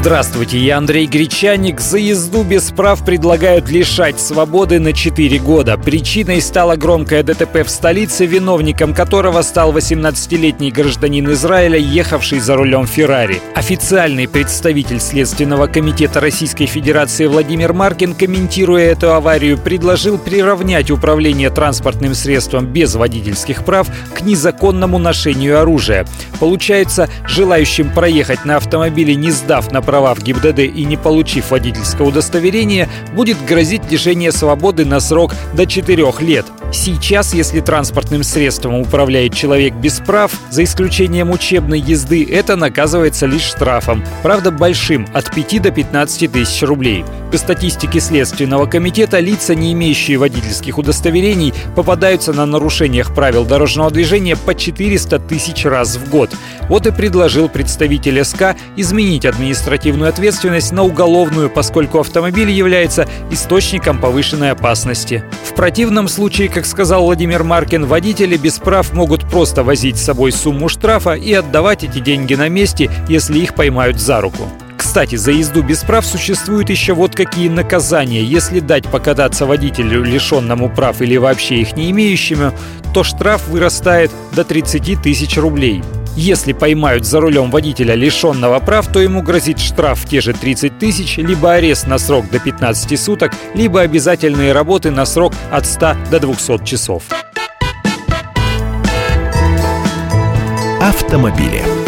Здравствуйте, я Андрей Гречаник. За езду без прав предлагают лишать свободы на 4 года. Причиной стало громкое ДТП в столице, виновником которого стал 18-летний гражданин Израиля, ехавший за рулем Феррари. Официальный представитель Следственного комитета Российской Федерации Владимир Маркин, комментируя эту аварию, предложил приравнять управление транспортным средством без водительских прав к незаконному ношению оружия. Получается, желающим проехать на автомобиле, не сдав на права в ГИБДД и не получив водительского удостоверения, будет грозить лишение свободы на срок до 4 лет. Сейчас, если транспортным средством управляет человек без прав, за исключением учебной езды, это наказывается лишь штрафом, правда большим, от 5 до 15 тысяч рублей. По статистике Следственного комитета, лица, не имеющие водительских удостоверений, попадаются на нарушениях правил дорожного движения по 400 тысяч раз в год. Вот и предложил представитель СК изменить административную ответственность на уголовную, поскольку автомобиль является источником повышенной опасности. В противном случае, как сказал Владимир Маркин, водители без прав могут просто возить с собой сумму штрафа и отдавать эти деньги на месте, если их поймают за руку. Кстати, за езду без прав существуют еще вот какие наказания. Если дать покататься водителю, лишенному прав или вообще их не имеющему, то штраф вырастает до 30 тысяч рублей. Если поймают за рулем водителя лишенного прав, то ему грозит штраф в те же 30 тысяч, либо арест на срок до 15 суток, либо обязательные работы на срок от 100 до 200 часов. Автомобили.